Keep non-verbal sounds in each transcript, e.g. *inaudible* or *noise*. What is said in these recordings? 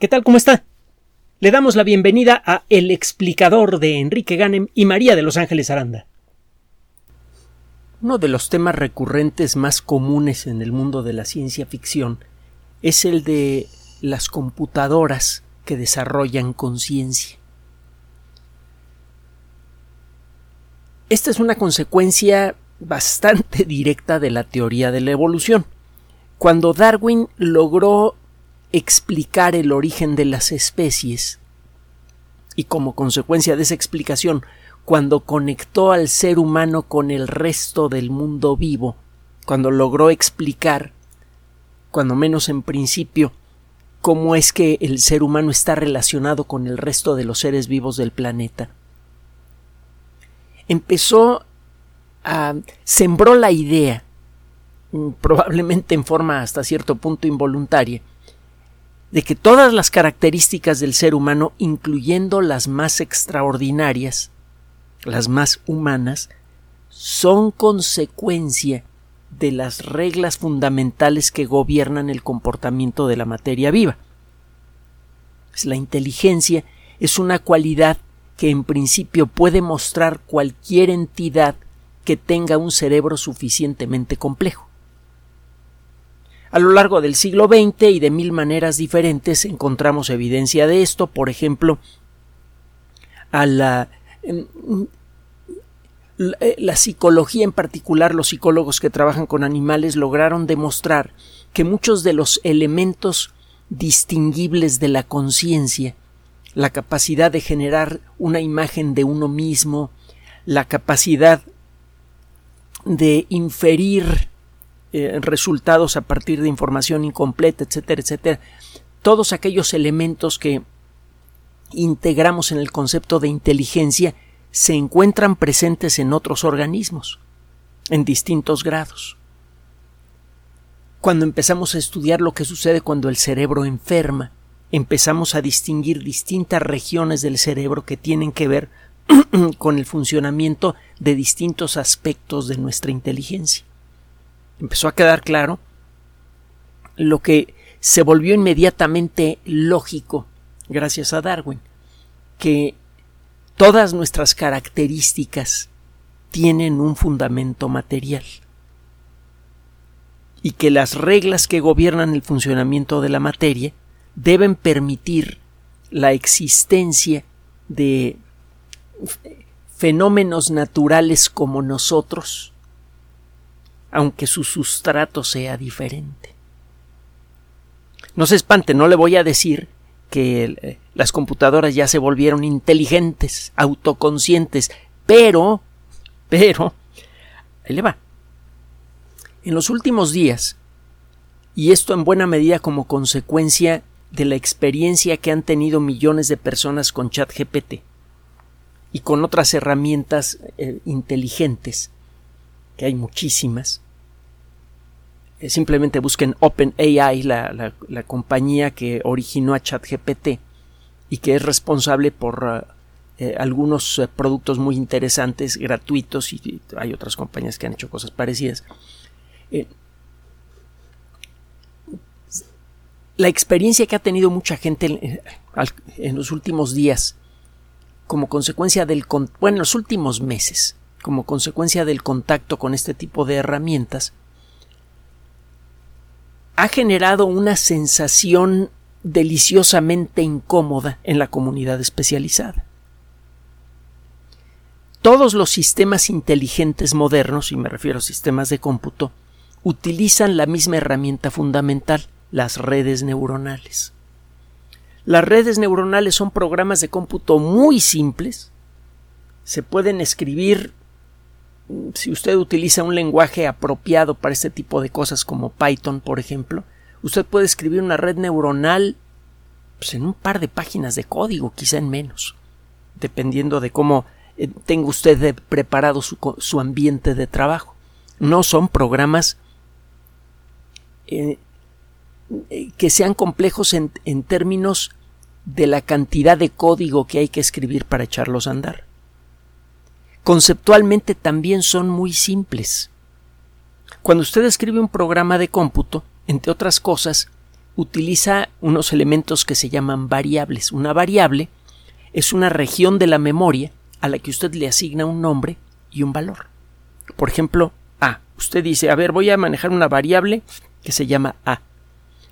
¿Qué tal? ¿Cómo está? Le damos la bienvenida a El explicador de Enrique Ganem y María de Los Ángeles Aranda. Uno de los temas recurrentes más comunes en el mundo de la ciencia ficción es el de las computadoras que desarrollan conciencia. Esta es una consecuencia bastante *laughs* directa de la teoría de la evolución. Cuando Darwin logró explicar el origen de las especies y como consecuencia de esa explicación, cuando conectó al ser humano con el resto del mundo vivo, cuando logró explicar, cuando menos en principio, cómo es que el ser humano está relacionado con el resto de los seres vivos del planeta, empezó a sembró la idea, probablemente en forma hasta cierto punto involuntaria, de que todas las características del ser humano, incluyendo las más extraordinarias, las más humanas, son consecuencia de las reglas fundamentales que gobiernan el comportamiento de la materia viva. La inteligencia es una cualidad que en principio puede mostrar cualquier entidad que tenga un cerebro suficientemente complejo. A lo largo del siglo XX y de mil maneras diferentes encontramos evidencia de esto, por ejemplo, a la, em, eh, la psicología en particular, los psicólogos que trabajan con animales lograron demostrar que muchos de los elementos distinguibles de la conciencia, la capacidad de generar una imagen de uno mismo, la capacidad de inferir eh, resultados a partir de información incompleta, etcétera, etcétera. Todos aquellos elementos que integramos en el concepto de inteligencia se encuentran presentes en otros organismos, en distintos grados. Cuando empezamos a estudiar lo que sucede cuando el cerebro enferma, empezamos a distinguir distintas regiones del cerebro que tienen que ver *clears throat* con el funcionamiento de distintos aspectos de nuestra inteligencia empezó a quedar claro lo que se volvió inmediatamente lógico gracias a Darwin, que todas nuestras características tienen un fundamento material y que las reglas que gobiernan el funcionamiento de la materia deben permitir la existencia de fenómenos naturales como nosotros aunque su sustrato sea diferente. No se espante, no le voy a decir que eh, las computadoras ya se volvieron inteligentes, autoconscientes, pero, pero, ahí le va. En los últimos días, y esto en buena medida como consecuencia de la experiencia que han tenido millones de personas con ChatGPT y con otras herramientas eh, inteligentes, que hay muchísimas, simplemente busquen OpenAI, la, la, la, compañía que originó a ChatGPT y que es responsable por eh, eh, algunos productos muy interesantes, gratuitos, y, hay otras compañías que han hecho cosas parecidas. la experiencia que ha tenido mucha gente en, en los últimos días, como consecuencia del, bueno, en los últimos meses, como consecuencia del contacto con este tipo de herramientas, ha generado una sensación deliciosamente incómoda en la comunidad especializada. Todos los sistemas inteligentes modernos, y me refiero a sistemas de cómputo, utilizan la misma herramienta fundamental, las redes neuronales. Las redes neuronales son programas de cómputo muy simples, se pueden escribir si usted utiliza un lenguaje apropiado para este tipo de cosas como Python, por ejemplo, usted puede escribir una red neuronal pues, en un par de páginas de código, quizá en menos, dependiendo de cómo eh, tenga usted preparado su, ambiente de trabajo. No son programas eh, eh, que sean complejos en términos de la cantidad de código que hay que escribir para echarlos a andar conceptualmente también son muy simples. Cuando usted escribe un programa de cómputo, entre otras cosas, utiliza unos elementos que se llaman variables. Una variable es una región de la memoria a la que usted le asigna un nombre y un valor. Por ejemplo, A. Usted dice, a ver, voy a manejar una variable que se llama A.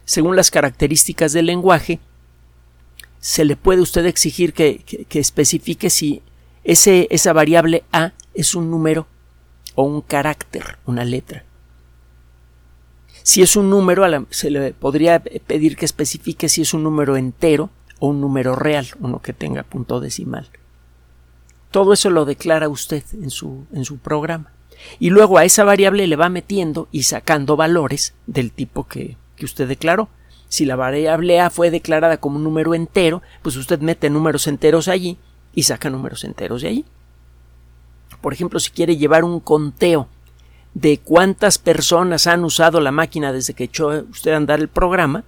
Según las características del lenguaje, se le puede usted exigir que, especifique si ese, esa variable A es un número o un carácter, una letra. Si es un número, se le podría pedir que especifique si es un número entero o un número real, uno que tenga punto decimal. Todo eso lo declara usted en su, en su programa. Y luego a esa variable le va metiendo y sacando valores del tipo que, que usted declaró. Si la variable A fue declarada como un número entero, pues usted mete números enteros allí y saca números enteros de allí. Por ejemplo, si quiere llevar un conteo de cuántas personas han usado la máquina desde que echó usted a andar el programa,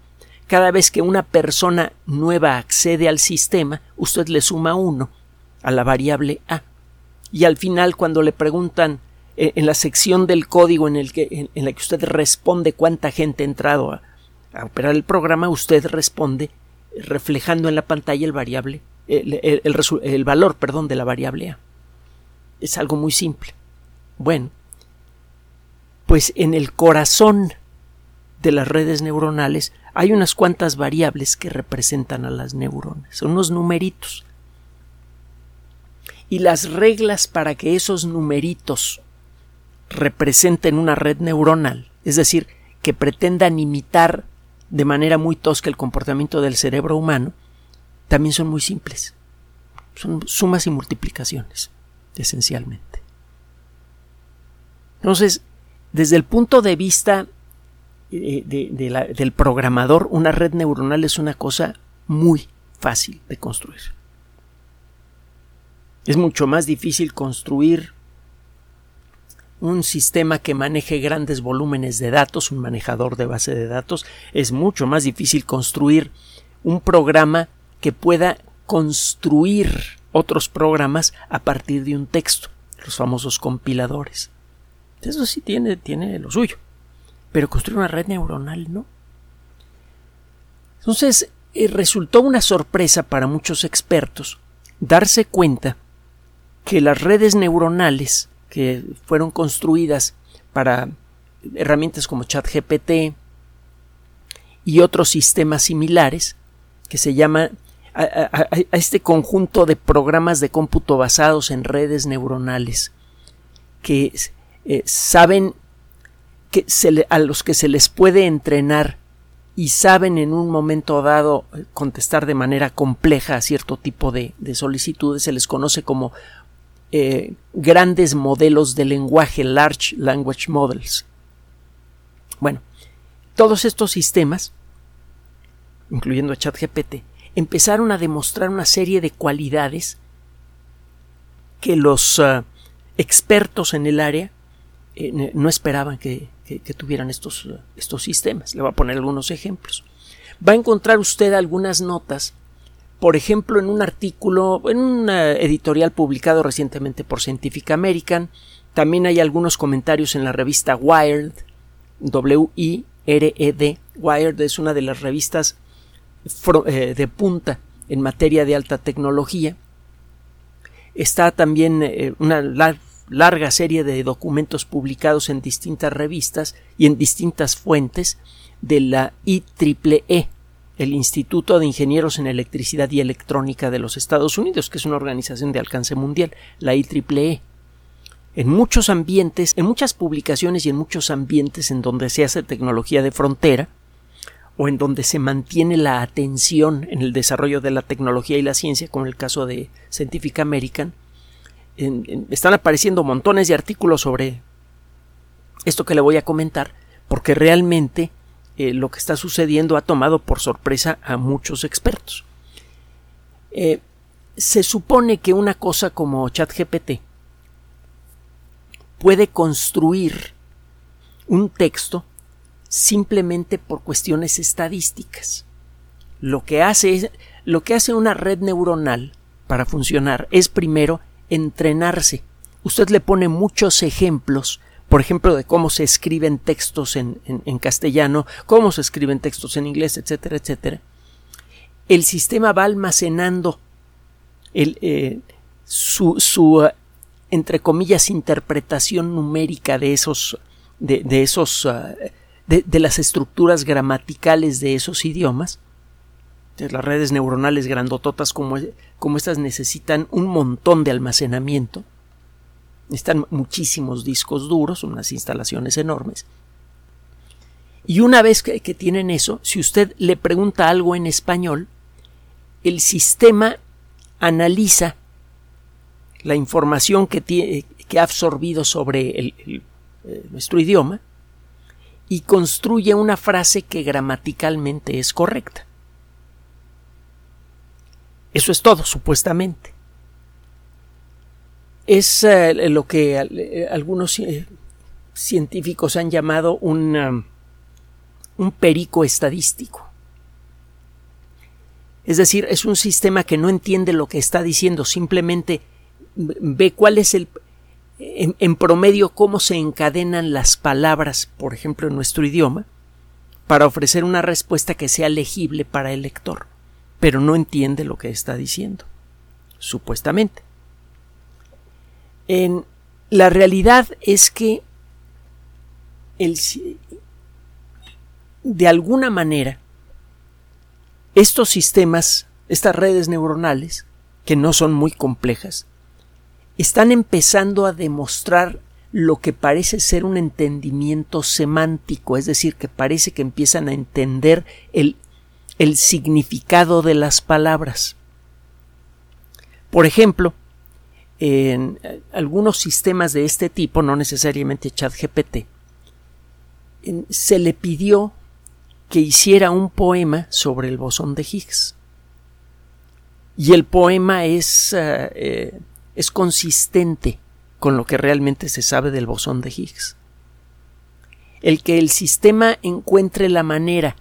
cada vez que una persona nueva accede al sistema, usted le suma uno a la variable A. Y al final, cuando le preguntan eh, en la sección del código en, el que, en, la que usted responde cuánta gente ha entrado a, operar el programa, usted responde reflejando en la pantalla el variable, el, el valor, perdón, de la variable A. Es algo muy simple. Bueno, pues en el corazón de las redes neuronales hay unas cuantas variables que representan a las neuronas, son unos numeritos. Y las reglas para que esos numeritos representen una red neuronal, es decir, que pretendan imitar de manera muy tosca el comportamiento del cerebro humano, también son muy simples. Son sumas y multiplicaciones, esencialmente. Entonces, desde el punto de vista eh, del programador, una red neuronal es una cosa muy fácil de construir. Es mucho más difícil construir un sistema que maneje grandes volúmenes de datos, un manejador de base de datos. Es mucho más difícil construir un programa que pueda construir otros programas a partir de un texto, los famosos compiladores. Eso sí tiene, tiene lo suyo. Pero construir una red neuronal no. Entonces, eh, resultó una sorpresa para muchos expertos darse cuenta que las redes neuronales que fueron construidas para herramientas como ChatGPT y otros sistemas similares que se llaman a, este conjunto de programas de cómputo basados en redes neuronales que eh, saben que a los que se les puede entrenar y saben en un momento dado eh, contestar de manera compleja a cierto tipo de, solicitudes, se les conoce como eh, grandes modelos de lenguaje, large language models. Bueno, todos estos sistemas, incluyendo ChatGPT, empezaron a demostrar una serie de cualidades que los ah, expertos en el área eh, no esperaban que, tuvieran estos, estos sistemas. Le voy a poner algunos ejemplos. Va a encontrar usted algunas notas, por ejemplo, en un artículo, en un editorial publicado recientemente por Scientific American. También hay algunos comentarios en la revista Wired, W-I-R-E-D. Wired es una de las revistas de punta en materia de alta tecnología. Está también eh, una larga serie de documentos publicados en distintas revistas y en distintas fuentes de la IEEE, el Instituto de Ingenieros en Electricidad y Electrónica de los Estados Unidos, que es una organización de alcance mundial, la IEEE. En muchos ambientes, en muchas publicaciones y en muchos ambientes en donde se hace tecnología de frontera, o en donde se mantiene la atención en el desarrollo de la tecnología y la ciencia, como el caso de Scientific American, están apareciendo montones de artículos sobre esto que le voy a comentar, porque realmente eh, lo que está sucediendo ha tomado por sorpresa a muchos expertos. Eh, se supone que una cosa como ChatGPT puede construir un texto simplemente por cuestiones estadísticas. Lo que hace lo que hace una red neuronal para funcionar es primero entrenarse. Usted le pone muchos ejemplos por ejemplo, de cómo se escriben textos en, castellano, cómo se escriben textos en inglés, etcétera, etcétera, el sistema va almacenando el, eh, su, su entre comillas, interpretación numérica de esos, de, esos, ah, de, las estructuras gramaticales de esos idiomas. las redes neuronales grandototas como, como estas necesitan un montón de almacenamiento. Necesitan muchísimos discos duros, unas instalaciones enormes. Y una vez que, tienen eso, si usted le pregunta algo en español, el sistema analiza la información que, tiene, que ha absorbido sobre eh, nuestro idioma y construye una frase que gramaticalmente es correcta. Eso es todo, supuestamente. Es eh, lo que eh, algunos científicos han llamado un, um, un perico estadístico. Es decir, es un sistema que no entiende lo que está diciendo, simplemente ve cuál es el en, promedio cómo se encadenan las palabras, por ejemplo, en nuestro idioma, para ofrecer una respuesta que sea legible para el lector, pero no entiende lo que está diciendo, supuestamente. En, la realidad es que el, de alguna manera estos sistemas, estas redes neuronales, que no son muy complejas, están empezando a demostrar lo que parece ser un entendimiento semántico, es decir, que parece que empiezan a entender el, el significado de las palabras. Por ejemplo, en algunos sistemas de este tipo, no necesariamente ChatGPT, se le pidió que hiciera un poema sobre el bosón de Higgs. Y el poema es eh, eh, es consistente con lo que realmente se sabe del bosón de Higgs. El que el sistema encuentre la manera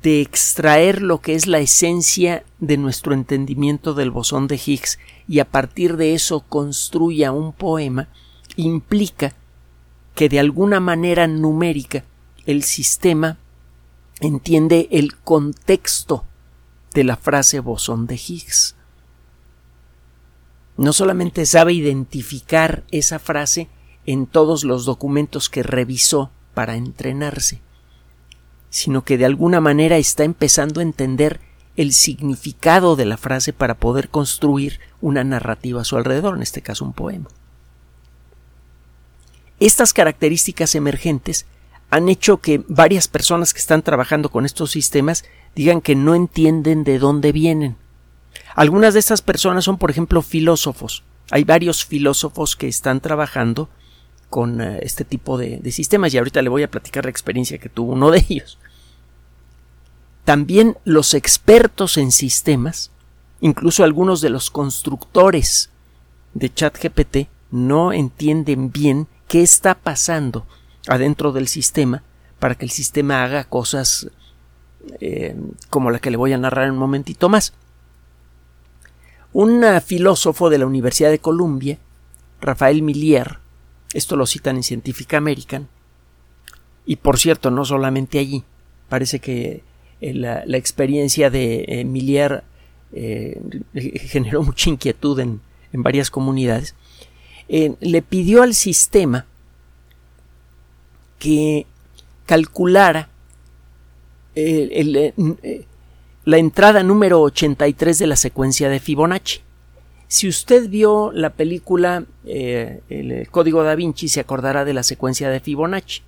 de extraer lo que es la esencia de nuestro entendimiento del bosón de Higgs y a partir de eso construya un poema implica que de alguna manera numérica el sistema entiende el contexto de la frase bosón de Higgs no solamente sabe identificar esa frase en todos los documentos que revisó para entrenarse, sino que de alguna manera está empezando a entender el significado de la frase para poder construir una narrativa a su alrededor, en este caso un poema. Estas características emergentes han hecho que varias personas que están trabajando con estos sistemas digan que no entienden de dónde vienen, algunas de estas personas son, por ejemplo, filósofos. Hay varios filósofos que están trabajando con eh, este tipo de, sistemas y ahorita le voy a platicar la experiencia que tuvo uno de ellos. También los expertos en sistemas, incluso algunos de los constructores de ChatGPT, no entienden bien qué está pasando adentro del sistema para que el sistema haga cosas eh, como la que le voy a narrar en un momentito más. Un filósofo de la Universidad de Columbia, Rafael Millier, esto lo citan en Scientific American, y por cierto, no solamente allí, parece que eh, la, experiencia de eh, Millier eh, *laughs* generó mucha inquietud en, varias comunidades, le pidió al sistema que calculara el, la entrada número 83 de la secuencia de Fibonacci. Si usted vio la película eh, El Código da Vinci, se acordará de la secuencia de Fibonacci.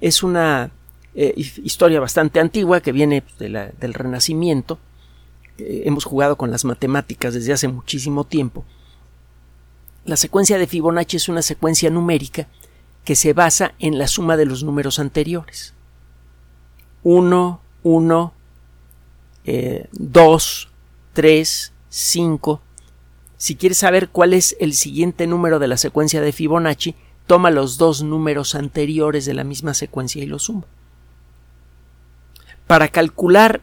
Es una eh, historia bastante antigua que viene del Renacimiento. Eh, hemos jugado con las matemáticas desde hace muchísimo tiempo. La secuencia de Fibonacci es una secuencia numérica que se basa en la suma de los números anteriores. 1, 1, 2, 3, 5. Si quieres saber cuál es el siguiente número de la secuencia de Fibonacci, toma los dos números anteriores de la misma secuencia y los suma. Para calcular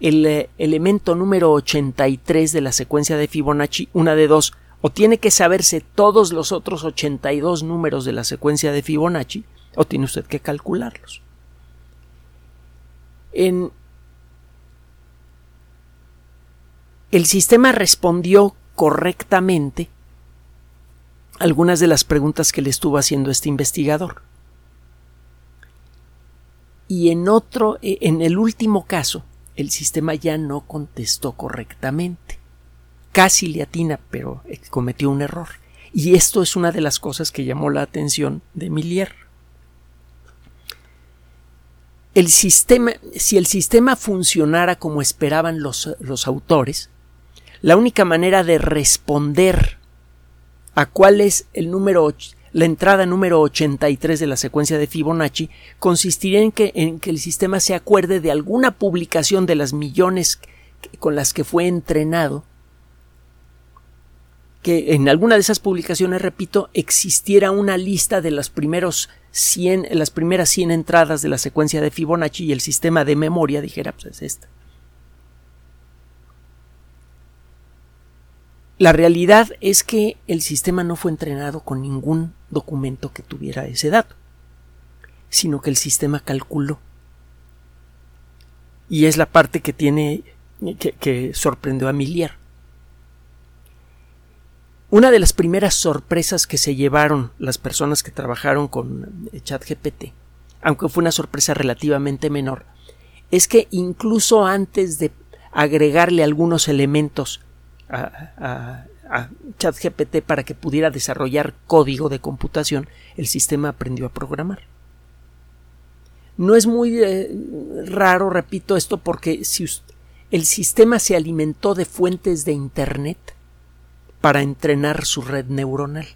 el eh, elemento número 83 de la secuencia de Fibonacci, una de dos, O tiene que saberse todos los otros 82 números de la secuencia de Fibonacci, o tiene usted que calcularlos. En el sistema respondió correctamente algunas de las preguntas que le estuvo haciendo este investigador. Y en otro, eh, en el último caso, el sistema ya no contestó correctamente. Casi le atina, pero eh, cometió un error. Y esto es una de las cosas que llamó la atención de Millier. El sistema, si el sistema funcionara como esperaban los, los autores, la única manera de responder a cuál es el número la entrada número 83 de la secuencia de Fibonacci consistiría en que, el sistema se acuerde de alguna publicación de las millones con las que fue entrenado que en alguna de esas publicaciones, repito, existiera una lista de las primeros 100, las primeras 100 entradas de la secuencia de Fibonacci y el sistema de memoria dijera, pues es esta. La realidad es que el sistema no fue entrenado con ningún documento que tuviera ese dato, sino que el sistema calculó. Y es la parte que tiene que, sorprendió a Millier. Una de las primeras sorpresas que se llevaron las personas que trabajaron con ChatGPT, aunque fue una sorpresa relativamente menor, es que incluso antes de agregarle algunos elementos a, ChatGPT para que pudiera desarrollar código de computación, el sistema aprendió a programar. No es muy eh, raro, repito esto, porque si el sistema se alimentó de fuentes de Internet para entrenar su red neuronal,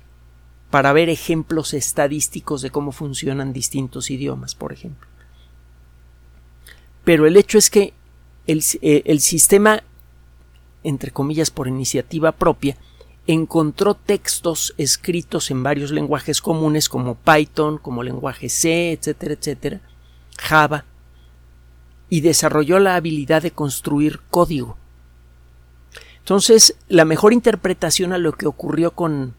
para ver ejemplos estadísticos de cómo funcionan distintos idiomas, por ejemplo. Pero el hecho es que el, eh, el sistema entre comillas por iniciativa propia, encontró textos escritos en varios lenguajes comunes como Python, como lenguaje C, etcétera, etcétera, Java, y desarrolló la habilidad de construir código. Entonces, la mejor interpretación a lo que ocurrió con,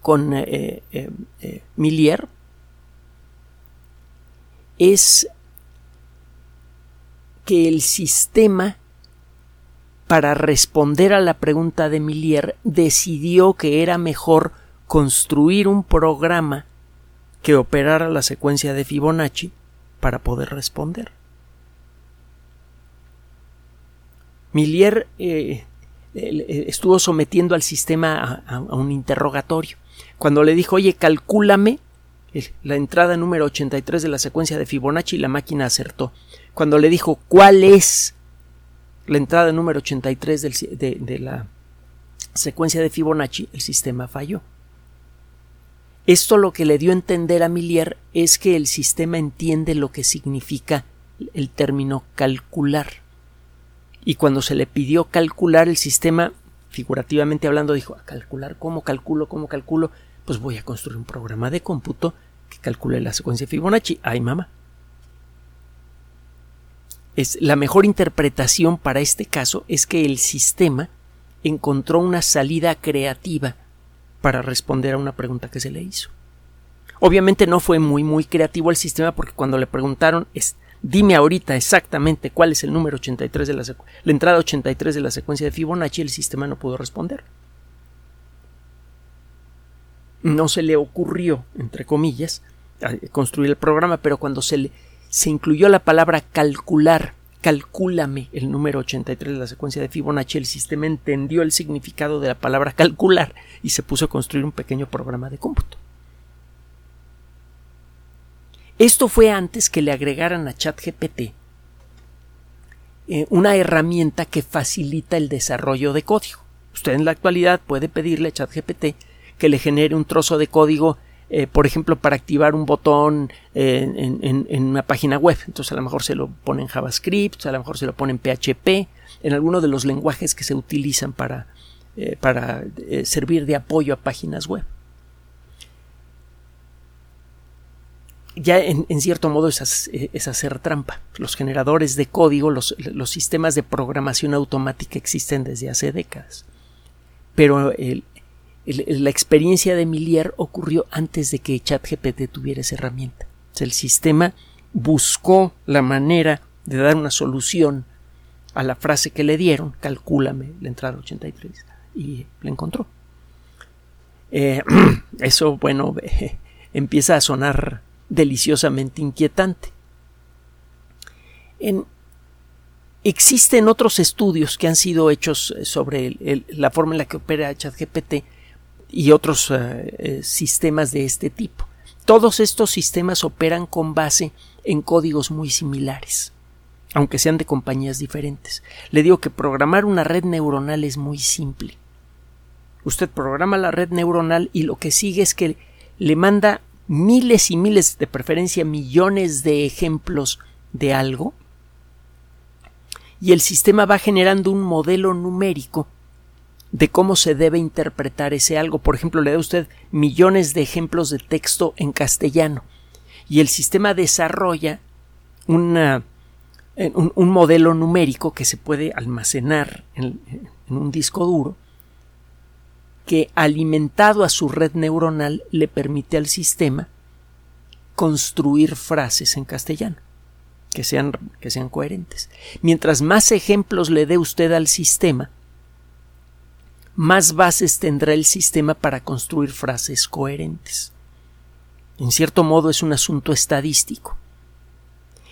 con eh, eh, eh, Millier es que el sistema para responder a la pregunta de Millier, decidió que era mejor construir un programa que operara la secuencia de Fibonacci para poder responder. Millier eh, eh, estuvo sometiendo al sistema a, un interrogatorio. Cuando le dijo, oye, calcúlame la entrada número 83 de la secuencia de Fibonacci, la máquina acertó. Cuando le dijo, ¿cuál es la entrada número 83 de, de la secuencia de Fibonacci, el sistema falló. Esto lo que le dio a entender a Millier es que el sistema entiende lo que significa el término calcular. Y cuando se le pidió calcular el sistema, figurativamente hablando, dijo, ¿a calcular? ¿Cómo calculo? ¿Cómo calculo? Pues voy a construir un programa de cómputo que calcule la secuencia de Fibonacci. ¡Ay, mamá! Es la mejor interpretación para este caso es que el sistema encontró una salida creativa para responder a una pregunta que se le hizo. Obviamente no fue muy muy creativo el sistema porque cuando le preguntaron es, dime ahorita exactamente cuál es el número 83 de la, la entrada 83 de la secuencia de Fibonacci, el sistema no pudo responder. No se le ocurrió, entre comillas, construir el programa, pero cuando se le se incluyó la palabra calcular. Calcúlame el número 83 de la secuencia de Fibonacci. El sistema entendió el significado de la palabra calcular y se puso a construir un pequeño programa de cómputo. Esto fue antes que le agregaran a ChatGPT eh, una herramienta que facilita el desarrollo de código. Usted en la actualidad puede pedirle a ChatGPT que le genere un trozo de código eh, por ejemplo, para activar un botón en, una página web. Entonces a lo mejor se lo pone en JavaScript, a lo mejor se lo pone en PHP, en alguno de los lenguajes que se utilizan para, eh, para eh, servir de apoyo a páginas web. ya en, cierto modo es, es, hacer trampa. Los generadores de código, los, los, sistemas de programación automática existen desde hace décadas. pero la experiencia de Millier ocurrió antes de que ChatGPT tuviera esa herramienta. el sistema buscó la manera de dar una solución a la frase que le dieron, calcúlame la entrada 83, y la encontró. Eh, *clears throat* eso, bueno, *laughs* empieza a sonar deliciosamente inquietante. existen otros estudios que han sido hechos sobre la forma en la que opera ChatGPT y otros eh, eh, sistemas de este tipo. Todos estos sistemas operan con base en códigos muy similares, aunque sean de compañías diferentes. Le digo que programar una red neuronal es muy simple. Usted programa la red neuronal y lo que sigue es que le manda miles y miles, de preferencia millones de ejemplos de algo y el sistema va generando un modelo numérico de cómo se debe interpretar ese algo. Por ejemplo, le da usted millones de ejemplos de texto en castellano y el sistema desarrolla una, un, un, modelo numérico que se puede almacenar en, en un disco duro que alimentado a su red neuronal le permite al sistema construir frases en castellano que sean, que sean coherentes. Mientras más ejemplos le dé usted al sistema, más bases tendrá el sistema para construir frases coherentes. En cierto modo es un asunto estadístico.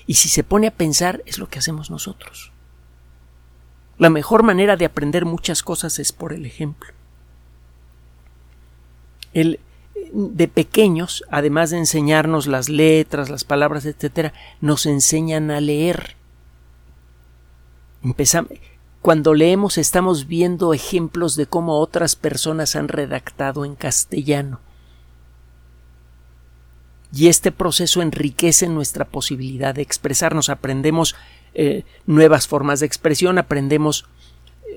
Y si se pone a pensar es lo que hacemos nosotros. La mejor manera de aprender muchas cosas es por el ejemplo. El, de pequeños, además de enseñarnos las letras, las palabras, etcétera, nos enseñan a leer. Empezamos, cuando leemos estamos viendo ejemplos de cómo otras personas han redactado en castellano. Y este proceso enriquece nuestra posibilidad de expresarnos. Aprendemos eh, nuevas formas de expresión, aprendemos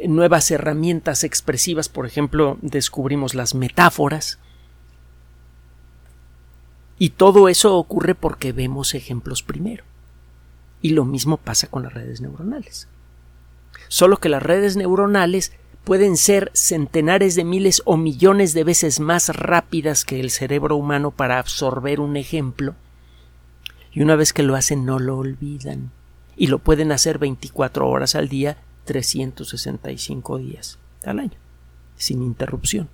eh, nuevas herramientas expresivas, por ejemplo, descubrimos las metáforas, y todo eso ocurre porque vemos ejemplos primero. Y lo mismo pasa con las redes neuronales. Solo que las redes neuronales pueden ser centenares de miles o millones de veces más rápidas que el cerebro humano para absorber un ejemplo. Y una vez que lo hacen no lo olvidan. Y lo pueden hacer 24 horas al día, 365 días al año, sin interrupción.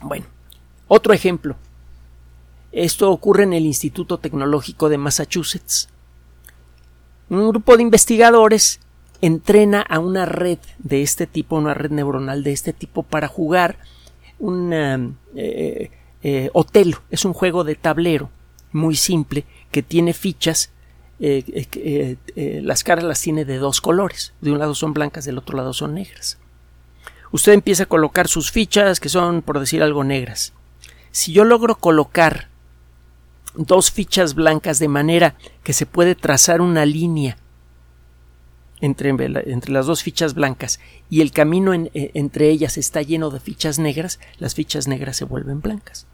Bueno, otro ejemplo. Esto ocurre en el Instituto Tecnológico de Massachusetts. Un grupo de investigadores entrena a una red de este tipo, una red neuronal de este tipo, para jugar un eh, eh, Otelo. Es un juego de tablero muy simple que tiene fichas. Eh, las caras las tiene de dos colores. De un lado son blancas, del otro lado son negras. Usted empieza a colocar sus fichas, que son, por decir algo, negras si yo logro colocar dos fichas blancas de manera que se puede trazar una línea entre, entre las dos fichas blancas y el camino eh, entre ellas está lleno de fichas negras, las fichas negras se vuelven blancas.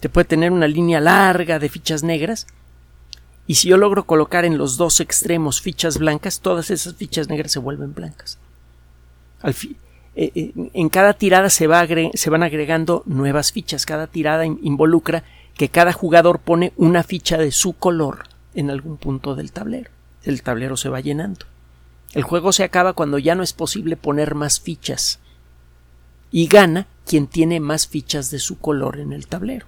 Se puede tener una línea larga de fichas negras y si yo logro colocar en los dos extremos fichas blancas, todas esas fichas negras se vuelven blancas. Al eh, eh, en cada tirada se, va se van agregando nuevas fichas. Cada tirada involucra que cada jugador pone una ficha de su color en algún punto del tablero. El tablero se va llenando. El juego se acaba cuando ya no es posible poner más fichas. Y gana quien tiene más fichas de su color en el tablero.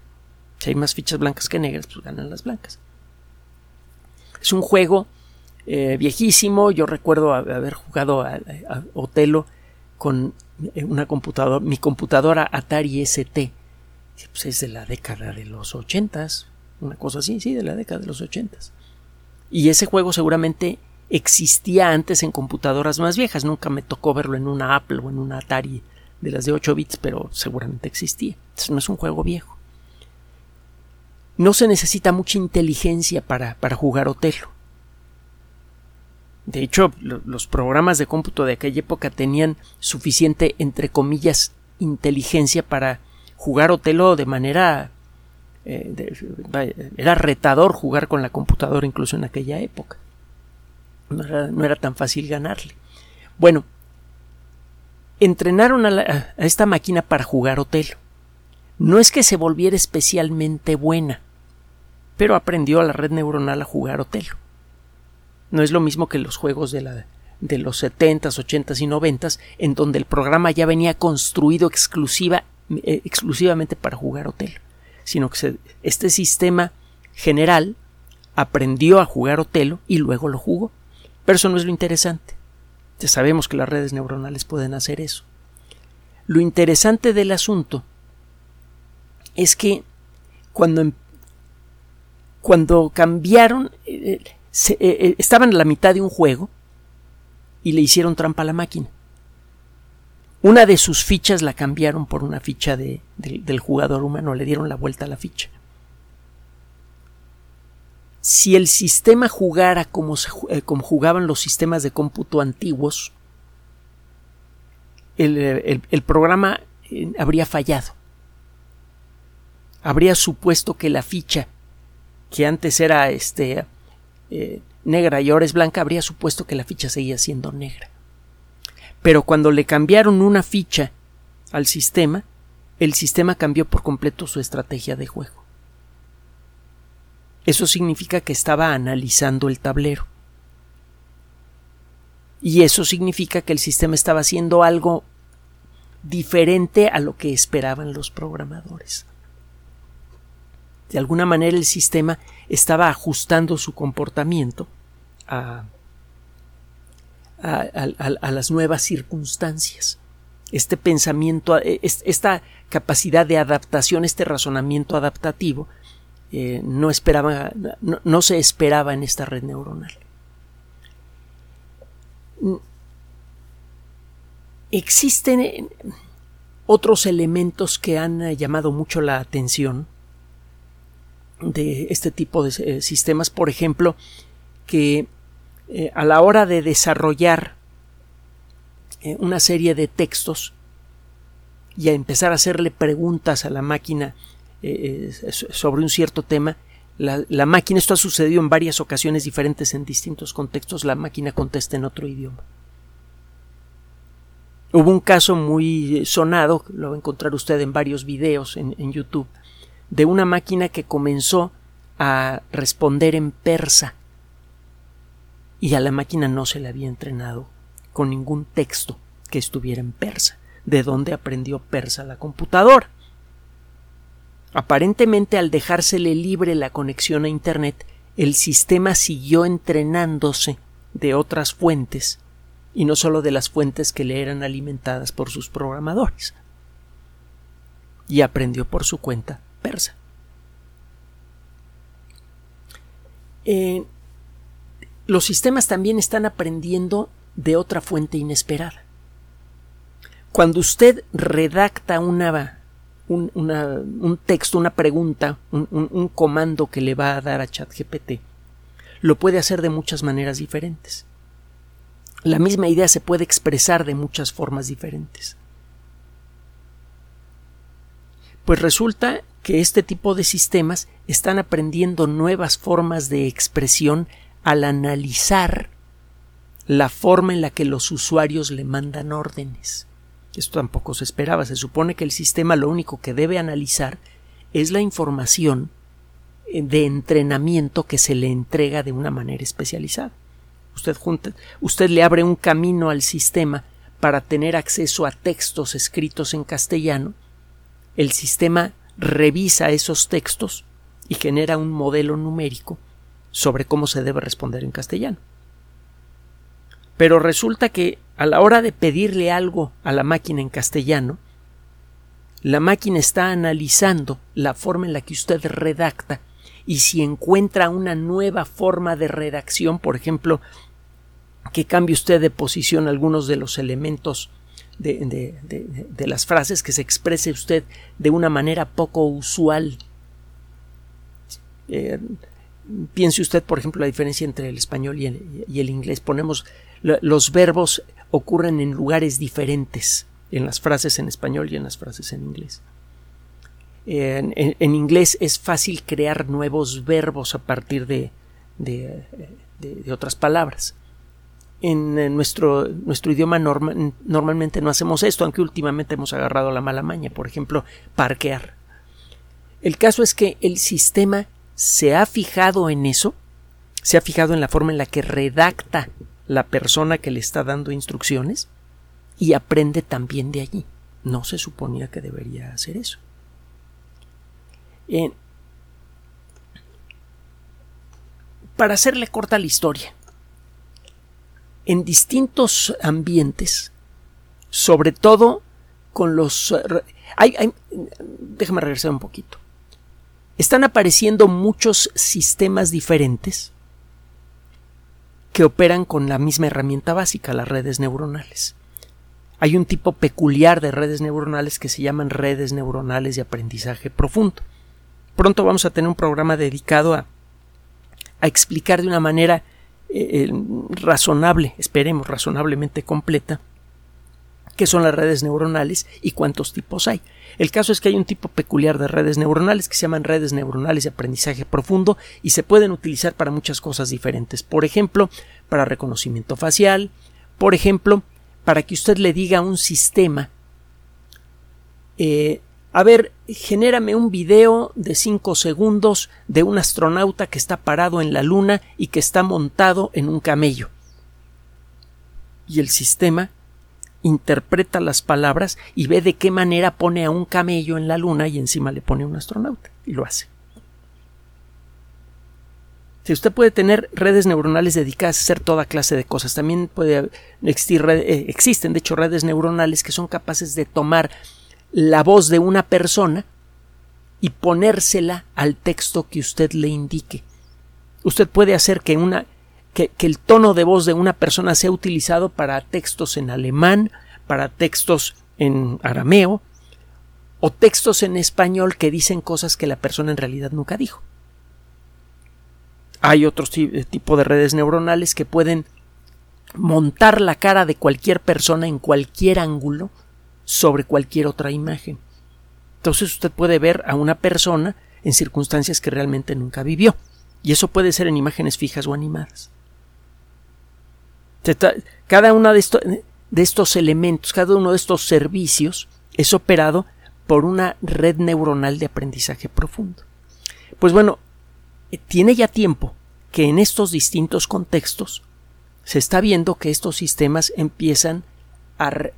Si hay más fichas blancas que negras, pues ganan las blancas. Es un juego eh, viejísimo. Yo recuerdo haber jugado a, a Otelo con eh, una computadora, mi computadora Atari ST, pues es de la década de los ochentas, una cosa así, sí, de la década de los ochentas. Y ese juego seguramente existía antes en computadoras más viejas, nunca me tocó verlo en una Apple o en una Atari de las de 8 bits, pero seguramente existía. No es un juego viejo. No se necesita mucha inteligencia para, para jugar Otelo. De hecho, los programas de cómputo de aquella época tenían suficiente, entre comillas, inteligencia para jugar Otelo de manera... Eh, era retador jugar con la computadora incluso en aquella época. No era, no era tan fácil ganarle. Bueno, entrenaron a, esta máquina para jugar Otelo. No es que se volviera especialmente buena, pero aprendió a la red neuronal a jugar Otelo. No es lo mismo que los juegos de, la, de los 70s, 80s y 90s, en donde el programa ya venía construido exclusiva, eh, exclusivamente para jugar Otelo, sino que este sistema general aprendió a jugar Otelo y luego lo jugó. Pero eso no es lo interesante. Ya sabemos que las redes neuronales pueden hacer eso. Lo interesante del asunto es que cuando, em, cuando cambiaron, eh, eh, eh, estaban a la mitad de un juego y le hicieron trampa a la máquina. Una de sus fichas la cambiaron por una ficha de, del jugador humano, le dieron la vuelta a la ficha si el sistema jugara como, eh, como jugaban los sistemas de cómputo antiguos, el, eh, programa eh, habría fallado. Habría supuesto que la ficha, que antes era este, negra y ahora es blanca, habría supuesto que la ficha seguía siendo negra. Pero cuando le cambiaron una ficha al sistema, el sistema cambió por completo su estrategia de juego. Eso significa que estaba analizando el tablero. Y eso significa que el sistema estaba haciendo algo diferente a lo que esperaban los programadores. De alguna manera el sistema estaba ajustando su comportamiento a, a, las nuevas circunstancias. Este pensamiento, esta capacidad de adaptación, este razonamiento adaptativo, eh, no, esperaba, no, se esperaba en esta red neuronal. Existen eh, otros elementos que han eh, llamado mucho la atención de este tipo de sistemas, por ejemplo, que a la hora de desarrollar una serie de textos y a empezar a hacerle preguntas a la máquina eh, sobre un cierto tema, la, máquina, esto ha sucedido en varias ocasiones diferentes en distintos contextos, la máquina contesta en otro idioma. Hubo un caso muy sonado, lo va a encontrar usted en varios videos en YouTube, de una máquina que comenzó a responder en persa y a la máquina no se le había entrenado con ningún texto que estuviera en persa. ¿De dónde aprendió persa la computadora? Aparentemente al dejársele libre la conexión a Internet, el sistema siguió entrenándose de otras fuentes y no solo de las fuentes que le eran alimentadas por sus programadores. Y aprendió por su cuenta persa. Eh, los sistemas también están aprendiendo de otra fuente inesperada. Cuando usted redacta una un, texto, una pregunta, un, comando que le va a dar a ChatGPT, lo puede hacer de muchas maneras diferentes. La misma idea se puede expresar de muchas formas diferentes. Pues resulta que este tipo de sistemas están aprendiendo nuevas formas de expresión al analizar la forma en la que los usuarios le mandan órdenes. Esto tampoco se esperaba. Se supone que el sistema lo único que debe analizar es la información eh, de entrenamiento que se le entrega de una manera especializada. Usted, usted le abre un camino al sistema para tener acceso a textos escritos en castellano. El sistema revisa esos textos y genera un modelo numérico sobre cómo se debe responder en castellano. Pero resulta que a la hora de pedirle algo a la máquina en castellano, la máquina está analizando la forma en la que usted redacta y si encuentra una nueva forma de redacción, por ejemplo, que cambie usted de posición algunos de los elementos de, las frases, que se exprese usted de una manera poco usual. Eh, piense usted, por ejemplo, la diferencia entre el español y el, inglés. Ponemos los verbos ocurren en lugares diferentes en las frases en español y en las frases en inglés. En, inglés es fácil crear nuevos verbos a partir de, de, otras palabras. en nuestro, nuestro idioma normalmente no hacemos esto, aunque últimamente hemos agarrado la mala maña, por ejemplo, parquear. El caso es que el sistema se ha fijado en eso, se ha fijado en la forma en la que redacta la persona que le está dando instrucciones y aprende también de allí. No se suponía que debería hacer eso. para hacerle corta la historia, en distintos ambientes, sobre todo con los... Hay, déjame regresar un poquito. Están apareciendo muchos sistemas diferentes que operan con la misma herramienta básica, las redes neuronales. Hay un tipo peculiar de redes neuronales que se llaman redes neuronales de aprendizaje profundo. Pronto vamos a tener un programa dedicado a, explicar de una manera eh, eh, razonable, esperemos razonablemente completa, qué son las redes neuronales y cuántos tipos hay. El caso es que hay un tipo peculiar de redes neuronales que se llaman redes neuronales de aprendizaje profundo y se pueden utilizar para muchas cosas diferentes. Por ejemplo, para reconocimiento facial, por ejemplo, para que usted le diga a un sistema eh, a ver, genérame un video de 5 segundos de un astronauta que está parado en la Luna y que está montado en un camello. Y el sistema interpreta las palabras y ve de qué manera pone a un camello en la luna y encima le pone a un astronauta y lo hace. Si usted puede tener redes neuronales dedicadas a hacer toda clase de cosas, también puede existir, eh, existen de hecho redes neuronales que son capaces de tomar la voz de una persona y ponérsela al texto que usted le indique. Usted puede hacer que una que, el tono de voz de una persona sea utilizado para textos en alemán, para textos en arameo, o textos en español que dicen cosas que la persona en realidad nunca dijo. Hay otros eh, tipo de redes neuronales que pueden montar la cara de cualquier persona en cualquier ángulo sobre cualquier otra imagen. Entonces usted puede ver a una persona en circunstancias que realmente nunca vivió. Y eso puede ser en imágenes fijas o animadas. Cada uno de estos, elementos, cada uno de estos servicios es operado por una red neuronal de aprendizaje profundo. Pues bueno, tiene ya tiempo que en estos distintos contextos se está viendo que estos sistemas empiezan a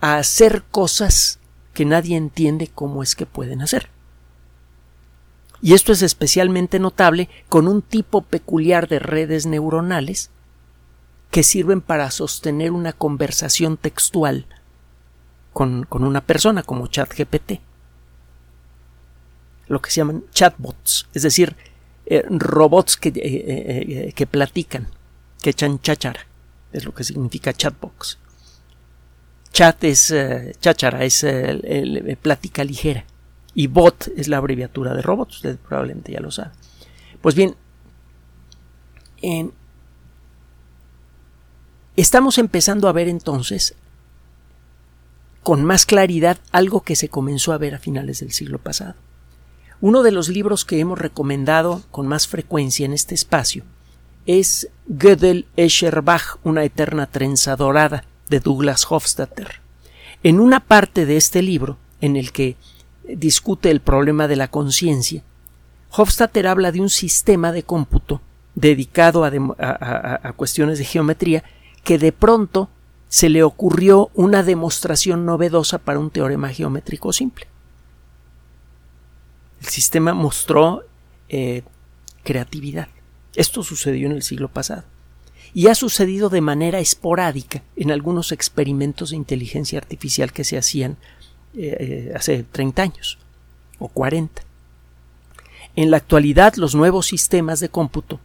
hacer cosas que nadie entiende cómo es que pueden hacer. Y esto es especialmente notable con un tipo peculiar de redes neuronales que sirven para sostener una conversación textual con, una persona como ChatGPT. Lo que se llaman chatbots, es decir, eh, robots que, eh, eh, que platican, que echan cháchara, es lo que significa chatbox. Chat es cháchara, es plática ligera. Y bot es la abreviatura de robot, usted probablemente ya lo sabe. Pues bien, en, Estamos empezando a ver entonces con más claridad algo que se comenzó a ver a finales del siglo pasado. Uno de los libros que hemos recomendado con más frecuencia en este espacio es Gödel Escher Bach, una eterna trenza dorada, de Douglas Hofstadter. En una parte de este libro, en el que discute el problema de la conciencia, Hofstadter habla de un sistema de cómputo dedicado a cuestiones de geometría que de pronto se le ocurrió una demostración novedosa para un teorema geométrico simple. El sistema mostró eh, creatividad. Esto sucedió en el siglo pasado. Y ha sucedido de manera esporádica en algunos experimentos de inteligencia artificial que se hacían eh, eh, hace 30 años o 40. En la actualidad los nuevos sistemas de cómputo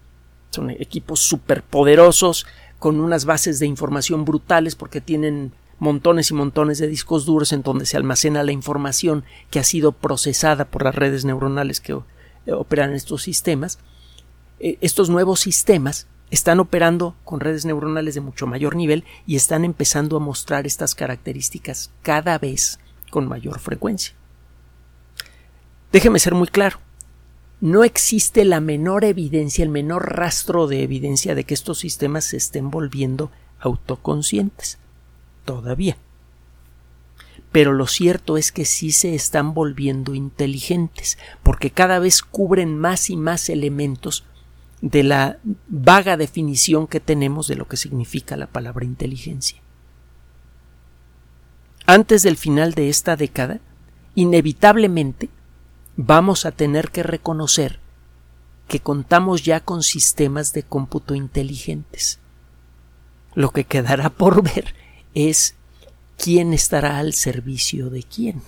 son equipos superpoderosos con unas bases de información brutales porque tienen montones y montones de discos duros en donde se almacena la información que ha sido procesada por las redes neuronales que eh, operan estos sistemas. Eh, estos nuevos sistemas están operando con redes neuronales de mucho mayor nivel y están empezando a mostrar estas características cada vez con mayor frecuencia. Déjeme ser muy claro no existe la menor evidencia, el menor rastro de evidencia de que estos sistemas se estén volviendo autoconscientes. Todavía. Pero lo cierto es que sí se están volviendo inteligentes, porque cada vez cubren más y más elementos de la vaga definición que tenemos de lo que significa la palabra inteligencia. Antes del final de esta década, inevitablemente vamos a tener que reconocer que contamos ya con sistemas de cómputo inteligentes. Lo que quedará por ver es quién estará al servicio de quién.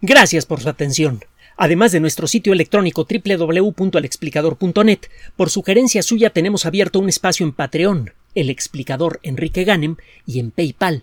Gracias por su atención. Además de nuestro sitio electrónico www.alexplicador.net, por sugerencia suya tenemos abierto un espacio en Patreon, el explicador Enrique Ganem, y en PayPal,